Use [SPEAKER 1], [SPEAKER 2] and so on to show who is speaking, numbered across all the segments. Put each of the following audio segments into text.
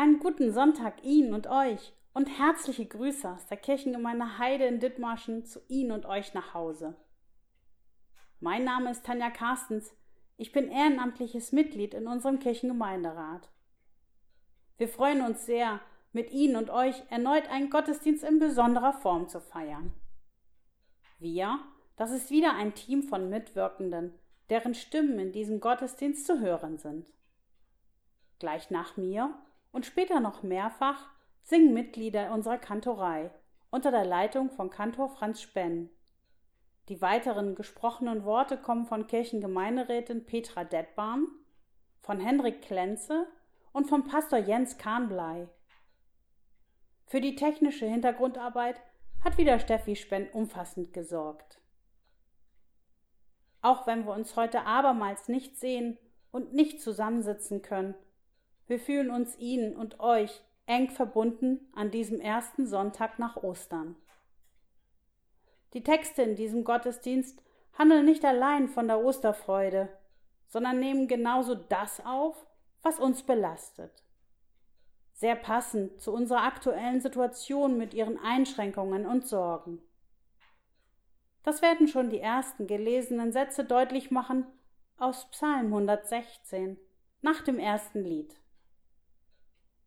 [SPEAKER 1] Einen guten Sonntag Ihnen und euch und herzliche Grüße aus der Kirchengemeinde Heide in Dithmarschen zu Ihnen und euch nach Hause. Mein Name ist Tanja Carstens. Ich bin ehrenamtliches Mitglied in unserem Kirchengemeinderat. Wir freuen uns sehr, mit Ihnen und euch erneut einen Gottesdienst in besonderer Form zu feiern. Wir, das ist wieder ein Team von Mitwirkenden, deren Stimmen in diesem Gottesdienst zu hören sind. Gleich nach mir und später noch mehrfach singen Mitglieder unserer Kantorei unter der Leitung von Kantor Franz Spenn. Die weiteren gesprochenen Worte kommen von Kirchengemeinderätin Petra Detbarn, von Hendrik Klenze und von Pastor Jens Kahnblei. Für die technische Hintergrundarbeit hat wieder Steffi Spenn umfassend gesorgt. Auch wenn wir uns heute abermals nicht sehen und nicht zusammensitzen können, wir fühlen uns Ihnen und euch eng verbunden an diesem ersten Sonntag nach Ostern. Die Texte in diesem Gottesdienst handeln nicht allein von der Osterfreude, sondern nehmen genauso das auf, was uns belastet. Sehr passend zu unserer aktuellen Situation mit ihren Einschränkungen und Sorgen. Das werden schon die ersten gelesenen Sätze deutlich machen aus Psalm 116 nach dem ersten Lied.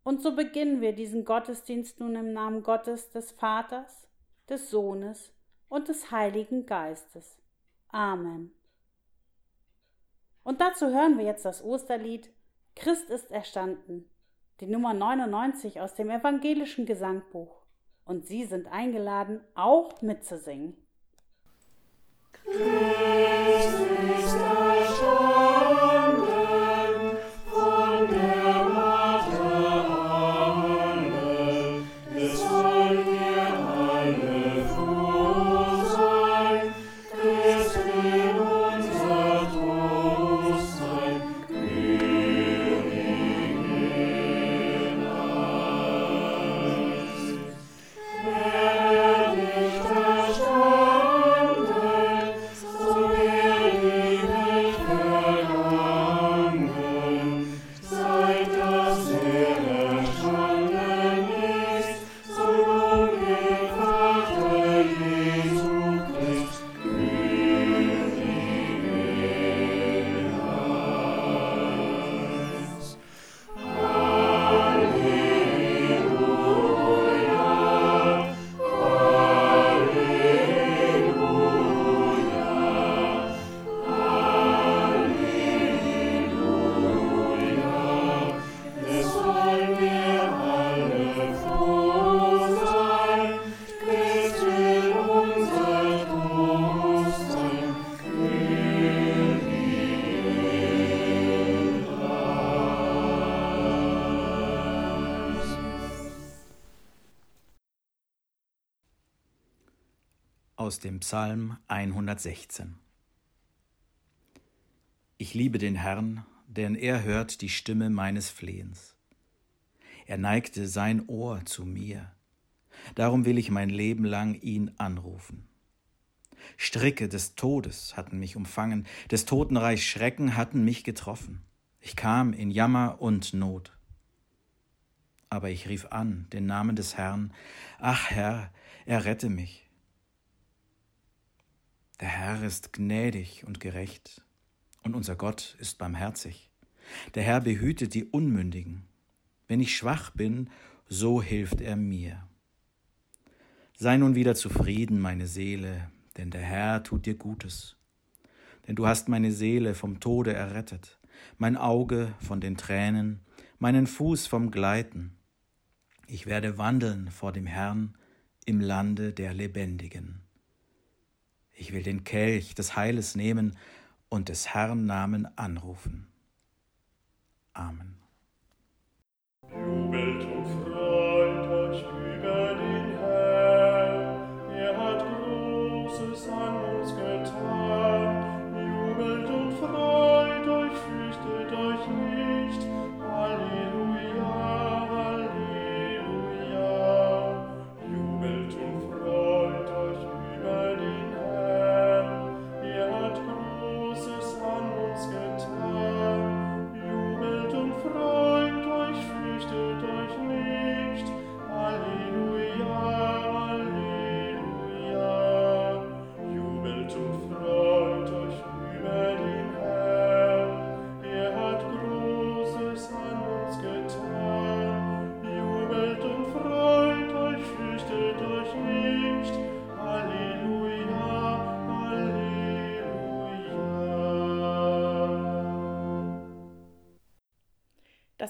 [SPEAKER 1] Und so beginnen wir diesen Gottesdienst nun im Namen Gottes des Vaters, des Sohnes und des Heiligen Geistes. Amen. Und dazu hören wir jetzt das Osterlied Christ ist erstanden, die Nummer 99 aus dem evangelischen Gesangbuch. Und Sie sind eingeladen, auch mitzusingen. Christ
[SPEAKER 2] aus dem Psalm 116. Ich liebe den Herrn, denn er hört die Stimme meines Flehens. Er neigte sein Ohr zu mir. Darum will ich mein Leben lang ihn anrufen. Stricke des Todes hatten mich umfangen, des Totenreichs Schrecken hatten mich getroffen. Ich kam in Jammer und Not. Aber ich rief an den Namen des Herrn, Ach Herr, errette mich. Der Herr ist gnädig und gerecht, und unser Gott ist barmherzig. Der Herr behütet die Unmündigen. Wenn ich schwach bin, so hilft er mir. Sei nun wieder zufrieden, meine Seele, denn der Herr tut dir Gutes. Denn du hast meine Seele vom Tode errettet, mein Auge von den Tränen, meinen Fuß vom Gleiten. Ich werde wandeln vor dem Herrn im Lande der Lebendigen. Ich will den Kelch des Heiles nehmen und des Herrn Namen anrufen. Amen.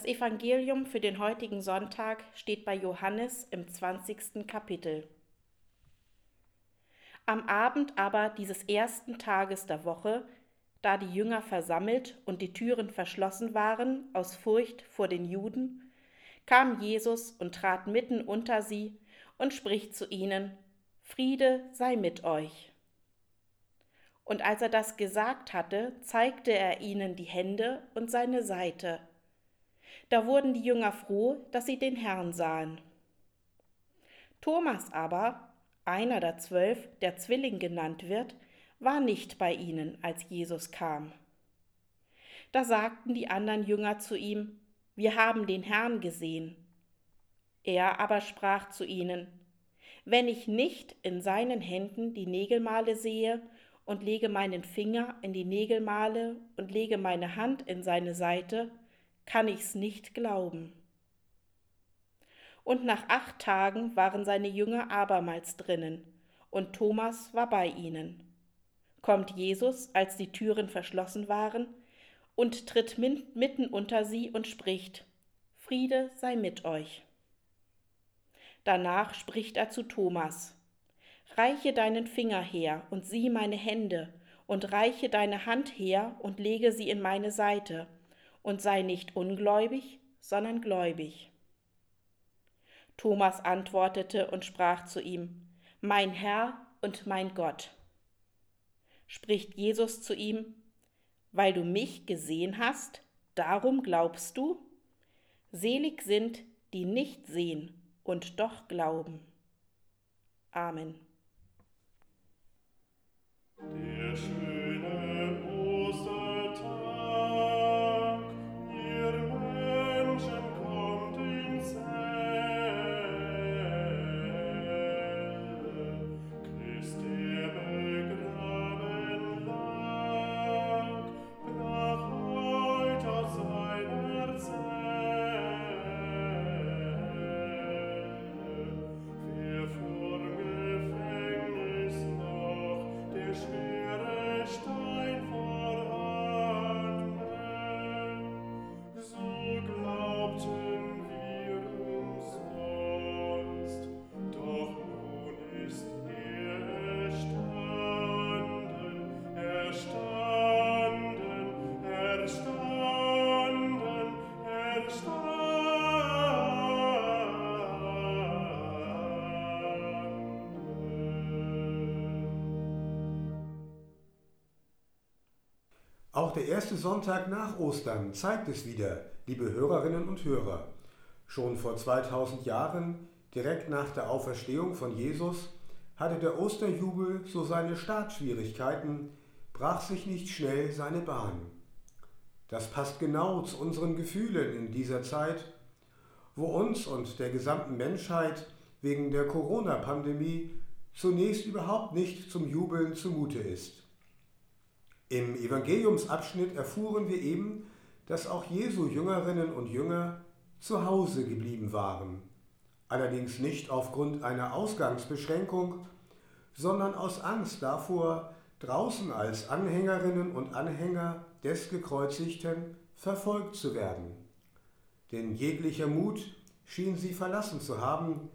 [SPEAKER 3] Das Evangelium für den heutigen Sonntag steht bei Johannes im 20. Kapitel. Am Abend aber dieses ersten Tages der Woche, da die Jünger versammelt und die Türen verschlossen waren aus Furcht vor den Juden, kam Jesus und trat mitten unter sie und spricht zu ihnen, Friede sei mit euch. Und als er das gesagt hatte, zeigte er ihnen die Hände und seine Seite. Da wurden die Jünger froh, dass sie den Herrn sahen. Thomas aber, einer der zwölf, der Zwilling genannt wird, war nicht bei ihnen, als Jesus kam. Da sagten die anderen Jünger zu ihm, Wir haben den Herrn gesehen. Er aber sprach zu ihnen, Wenn ich nicht in seinen Händen die Nägelmale sehe und lege meinen Finger in die Nägelmale und lege meine Hand in seine Seite, kann ich's nicht glauben. Und nach acht Tagen waren seine Jünger abermals drinnen, und Thomas war bei ihnen. Kommt Jesus, als die Türen verschlossen waren, und tritt mitten unter sie und spricht, Friede sei mit euch. Danach spricht er zu Thomas, Reiche deinen Finger her und sieh meine Hände, und reiche deine Hand her und lege sie in meine Seite, und sei nicht ungläubig, sondern gläubig. Thomas antwortete und sprach zu ihm, Mein Herr und mein Gott. Spricht Jesus zu ihm, Weil du mich gesehen hast, darum glaubst du? Selig sind, die nicht sehen und doch glauben. Amen.
[SPEAKER 4] Der
[SPEAKER 5] Auch der erste Sonntag nach Ostern zeigt es wieder, liebe Hörerinnen und Hörer. Schon vor 2000 Jahren, direkt nach der Auferstehung von Jesus, hatte der Osterjubel so seine Startschwierigkeiten, brach sich nicht schnell seine Bahn. Das passt genau zu unseren Gefühlen in dieser Zeit, wo uns und der gesamten Menschheit wegen der Corona-Pandemie zunächst überhaupt nicht zum Jubeln zumute ist. Im Evangeliumsabschnitt erfuhren wir eben, dass auch Jesu Jüngerinnen und Jünger zu Hause geblieben waren, allerdings nicht aufgrund einer Ausgangsbeschränkung, sondern aus Angst davor, draußen als Anhängerinnen und Anhänger des Gekreuzigten verfolgt zu werden. Denn jeglicher Mut schien sie verlassen zu haben,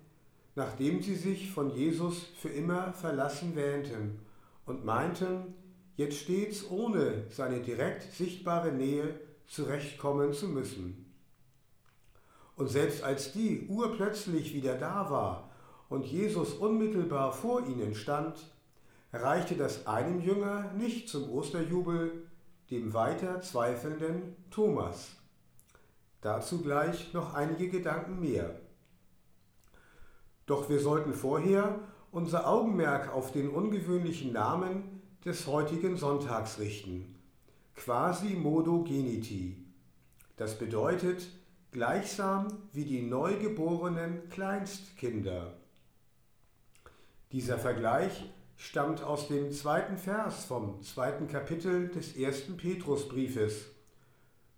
[SPEAKER 5] nachdem sie sich von Jesus für immer verlassen wähnten und meinten, jetzt stets ohne seine direkt sichtbare Nähe zurechtkommen zu müssen. Und selbst als die urplötzlich wieder da war und Jesus unmittelbar vor ihnen stand, reichte das einem Jünger nicht zum Osterjubel, dem weiter zweifelnden Thomas. Dazu gleich noch einige Gedanken mehr. Doch wir sollten vorher unser Augenmerk auf den ungewöhnlichen Namen des heutigen Sonntags richten. Quasi modo geniti. Das bedeutet gleichsam wie die neugeborenen Kleinstkinder. Dieser Vergleich stammt aus dem zweiten Vers vom zweiten Kapitel des ersten Petrusbriefes.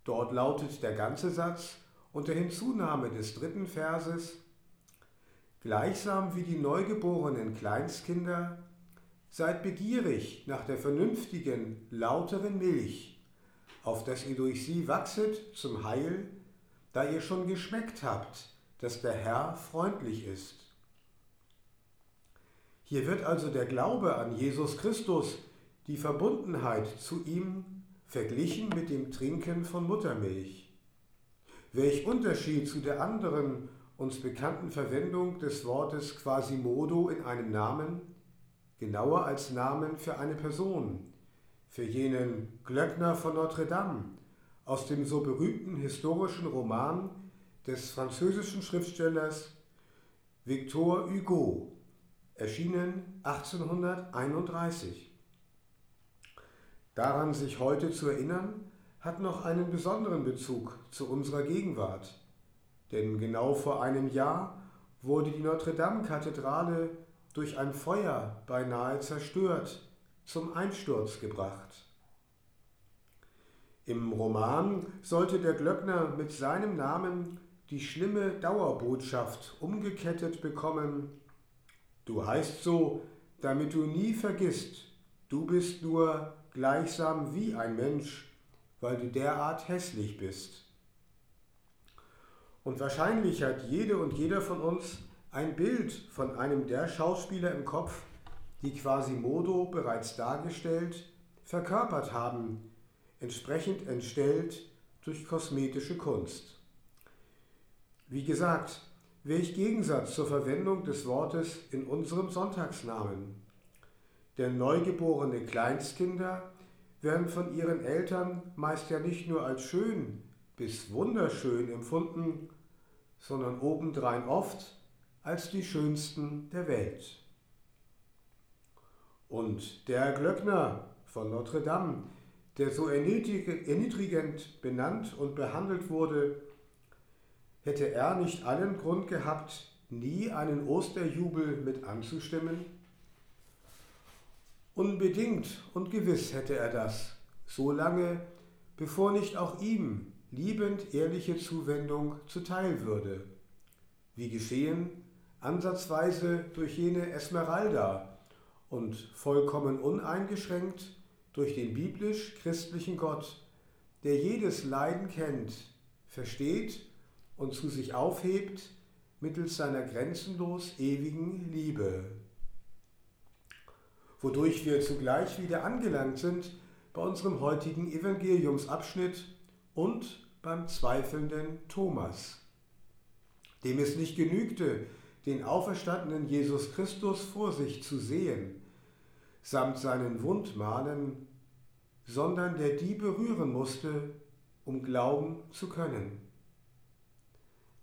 [SPEAKER 5] Dort lautet der ganze Satz unter Hinzunahme des dritten Verses Gleichsam wie die neugeborenen Kleinstkinder Seid begierig nach der vernünftigen, lauteren Milch, auf dass ihr durch sie wachset zum Heil, da ihr schon geschmeckt habt, dass der Herr freundlich ist. Hier wird also der Glaube an Jesus Christus, die Verbundenheit zu ihm, verglichen mit dem Trinken von Muttermilch. Welch Unterschied zu der anderen uns bekannten Verwendung des Wortes Quasimodo in einem Namen, genauer als Namen für eine Person, für jenen Glöckner von Notre Dame aus dem so berühmten historischen Roman des französischen Schriftstellers Victor Hugo, erschienen 1831. Daran sich heute zu erinnern, hat noch einen besonderen Bezug zu unserer Gegenwart. Denn genau vor einem Jahr wurde die Notre-Dame-Kathedrale durch ein Feuer beinahe zerstört, zum Einsturz gebracht. Im Roman sollte der Glöckner mit seinem Namen die schlimme Dauerbotschaft umgekettet bekommen, Du heißt so, damit du nie vergisst, du bist nur gleichsam wie ein Mensch, weil du derart hässlich bist. Und wahrscheinlich hat jede und jeder von uns ein Bild von einem der Schauspieler im Kopf, die Quasimodo bereits dargestellt, verkörpert haben, entsprechend entstellt durch kosmetische Kunst. Wie gesagt, Welch Gegensatz zur Verwendung des Wortes in unserem Sonntagsnamen. Denn neugeborene Kleinstkinder werden von ihren Eltern meist ja nicht nur als schön bis wunderschön empfunden, sondern obendrein oft als die schönsten der Welt. Und der Glöckner von Notre Dame, der so erniedrigend benannt und behandelt wurde, hätte er nicht allen Grund gehabt, nie einen Osterjubel mit anzustimmen? Unbedingt und gewiss hätte er das, so lange, bevor nicht auch ihm liebend ehrliche Zuwendung zuteil würde, wie geschehen ansatzweise durch jene Esmeralda und vollkommen uneingeschränkt durch den biblisch-christlichen Gott, der jedes Leiden kennt, versteht und zu sich aufhebt mittels seiner grenzenlos ewigen Liebe. Wodurch wir zugleich wieder angelangt sind bei unserem heutigen Evangeliumsabschnitt und beim zweifelnden Thomas, dem es nicht genügte, den auferstandenen Jesus Christus vor sich zu sehen, samt seinen Wundmalen, sondern der die berühren musste, um glauben zu können.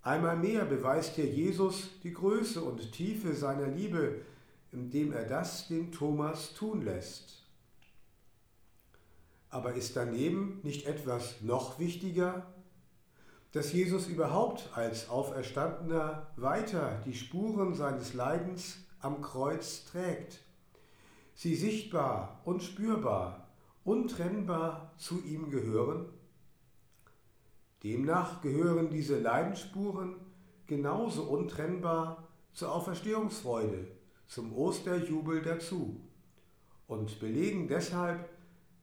[SPEAKER 5] Einmal mehr beweist hier Jesus die Größe und Tiefe seiner Liebe, indem er das den Thomas tun lässt. Aber ist daneben nicht etwas noch wichtiger, dass Jesus überhaupt als Auferstandener weiter die Spuren seines Leidens am Kreuz trägt, sie sichtbar und spürbar, untrennbar zu ihm gehören? Demnach gehören diese Leidensspuren genauso untrennbar zur Auferstehungsfreude, zum Osterjubel dazu und belegen deshalb,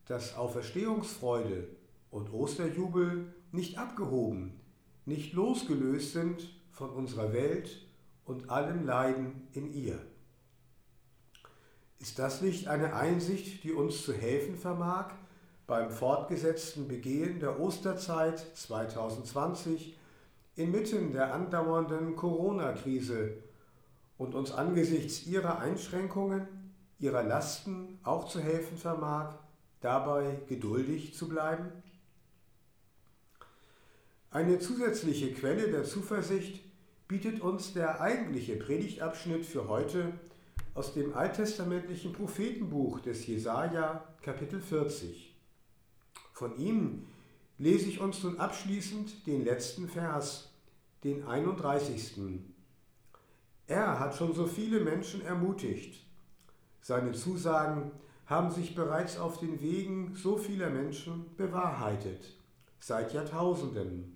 [SPEAKER 5] dass Auferstehungsfreude und Osterjubel nicht abgehoben, nicht losgelöst sind von unserer Welt und allem Leiden in ihr. Ist das nicht eine Einsicht, die uns zu helfen vermag, beim fortgesetzten Begehen der Osterzeit 2020 inmitten der andauernden Corona-Krise und uns angesichts ihrer Einschränkungen, ihrer Lasten auch zu helfen vermag, dabei geduldig zu bleiben? Eine zusätzliche Quelle der Zuversicht bietet uns der eigentliche Predigtabschnitt für heute aus dem alttestamentlichen Prophetenbuch des Jesaja, Kapitel 40. Von ihm lese ich uns nun abschließend den letzten Vers, den 31. Er hat schon so viele Menschen ermutigt. Seine Zusagen haben sich bereits auf den Wegen so vieler Menschen bewahrheitet, seit Jahrtausenden.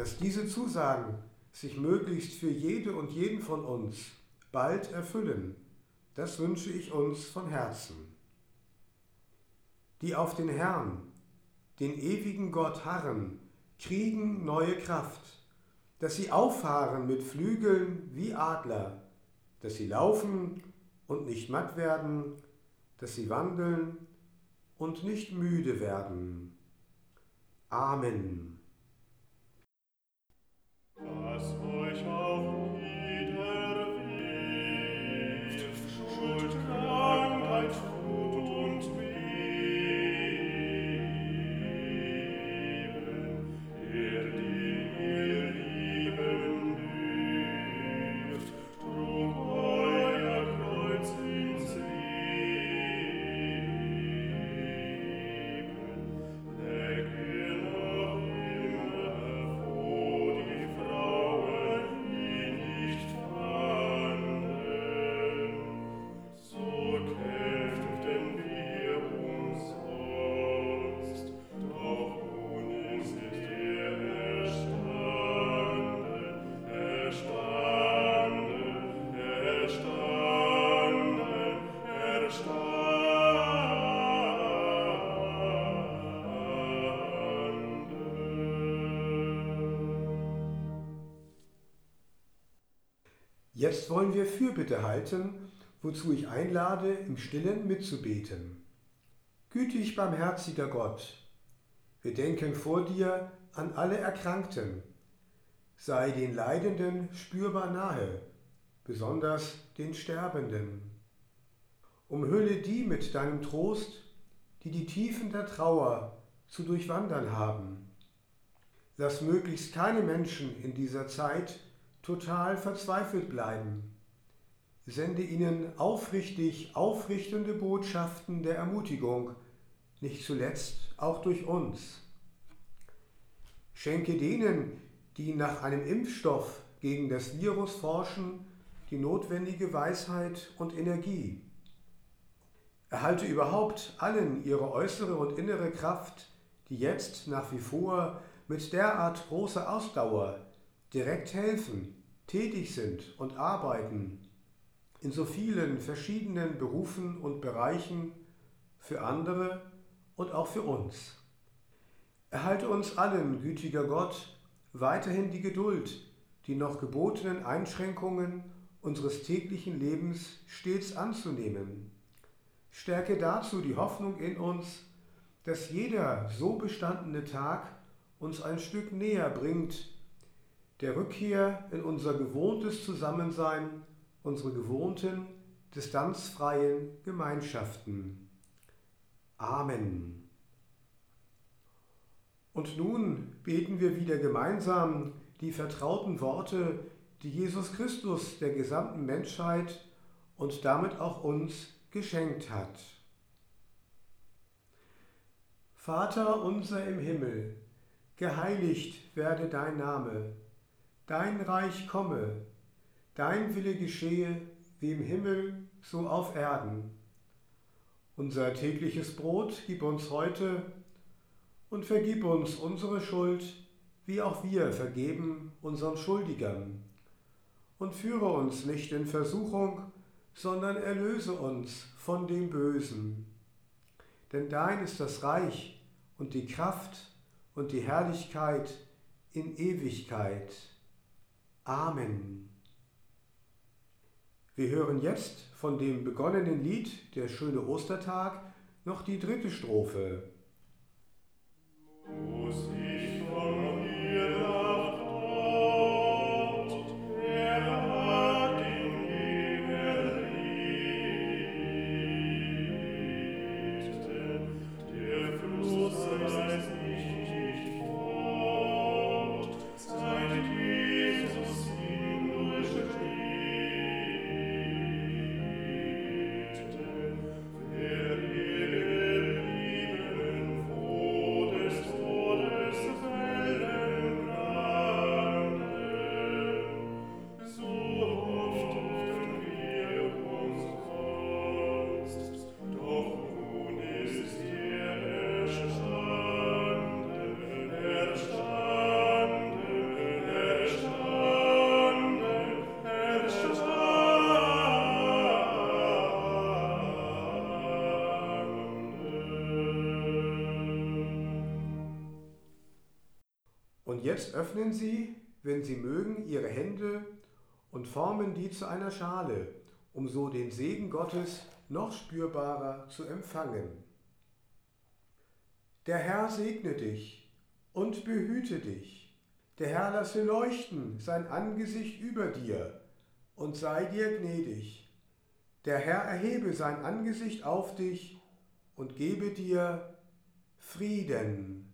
[SPEAKER 5] Dass diese Zusagen sich möglichst für jede und jeden von uns bald erfüllen, das wünsche ich uns von Herzen die auf den Herrn, den ewigen Gott harren, kriegen neue Kraft, dass sie auffahren mit Flügeln wie Adler, dass sie laufen und nicht matt werden, dass sie wandeln und nicht müde werden. Amen.
[SPEAKER 4] Lass euch auf
[SPEAKER 5] Jetzt wollen wir Fürbitte halten, wozu ich einlade, im Stillen mitzubeten. Gütig barmherziger Gott, wir denken vor dir an alle Erkrankten. Sei den Leidenden spürbar nahe, besonders den Sterbenden. Umhülle die mit deinem Trost, die die Tiefen der Trauer zu durchwandern haben. Lass möglichst keine Menschen in dieser Zeit total verzweifelt bleiben. Sende ihnen aufrichtig aufrichtende Botschaften der Ermutigung, nicht zuletzt auch durch uns. Schenke denen, die nach einem Impfstoff gegen das Virus forschen, die notwendige Weisheit und Energie. Erhalte überhaupt allen ihre äußere und innere Kraft, die jetzt nach wie vor mit derart großer Ausdauer direkt helfen, tätig sind und arbeiten in so vielen verschiedenen Berufen und Bereichen für andere und auch für uns. Erhalte uns allen, gütiger Gott, weiterhin die Geduld, die noch gebotenen Einschränkungen unseres täglichen Lebens stets anzunehmen. Stärke dazu die Hoffnung in uns, dass jeder so bestandene Tag uns ein Stück näher bringt der Rückkehr in unser gewohntes Zusammensein, unsere gewohnten, distanzfreien Gemeinschaften. Amen. Und nun beten wir wieder gemeinsam die vertrauten Worte, die Jesus Christus der gesamten Menschheit und damit auch uns geschenkt hat. Vater unser im Himmel, geheiligt werde dein Name dein Reich komme, dein Wille geschehe, wie im Himmel, so auf Erden. Unser tägliches Brot gib uns heute und vergib uns unsere Schuld, wie auch wir vergeben unseren Schuldigern. Und führe uns nicht in Versuchung, sondern erlöse uns von dem Bösen. Denn dein ist das Reich und die Kraft und die Herrlichkeit in Ewigkeit. Amen. Wir hören jetzt von dem begonnenen Lied Der schöne Ostertag noch die dritte Strophe.
[SPEAKER 4] Musik
[SPEAKER 5] Und jetzt öffnen Sie, wenn Sie mögen, Ihre Hände und formen die zu einer Schale, um so den Segen Gottes noch spürbarer zu empfangen. Der Herr segne dich und behüte dich. Der Herr lasse leuchten sein Angesicht über dir und sei dir gnädig. Der Herr erhebe sein Angesicht auf dich und gebe dir Frieden.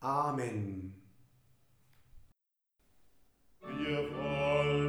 [SPEAKER 5] Amen.
[SPEAKER 4] Wir wollen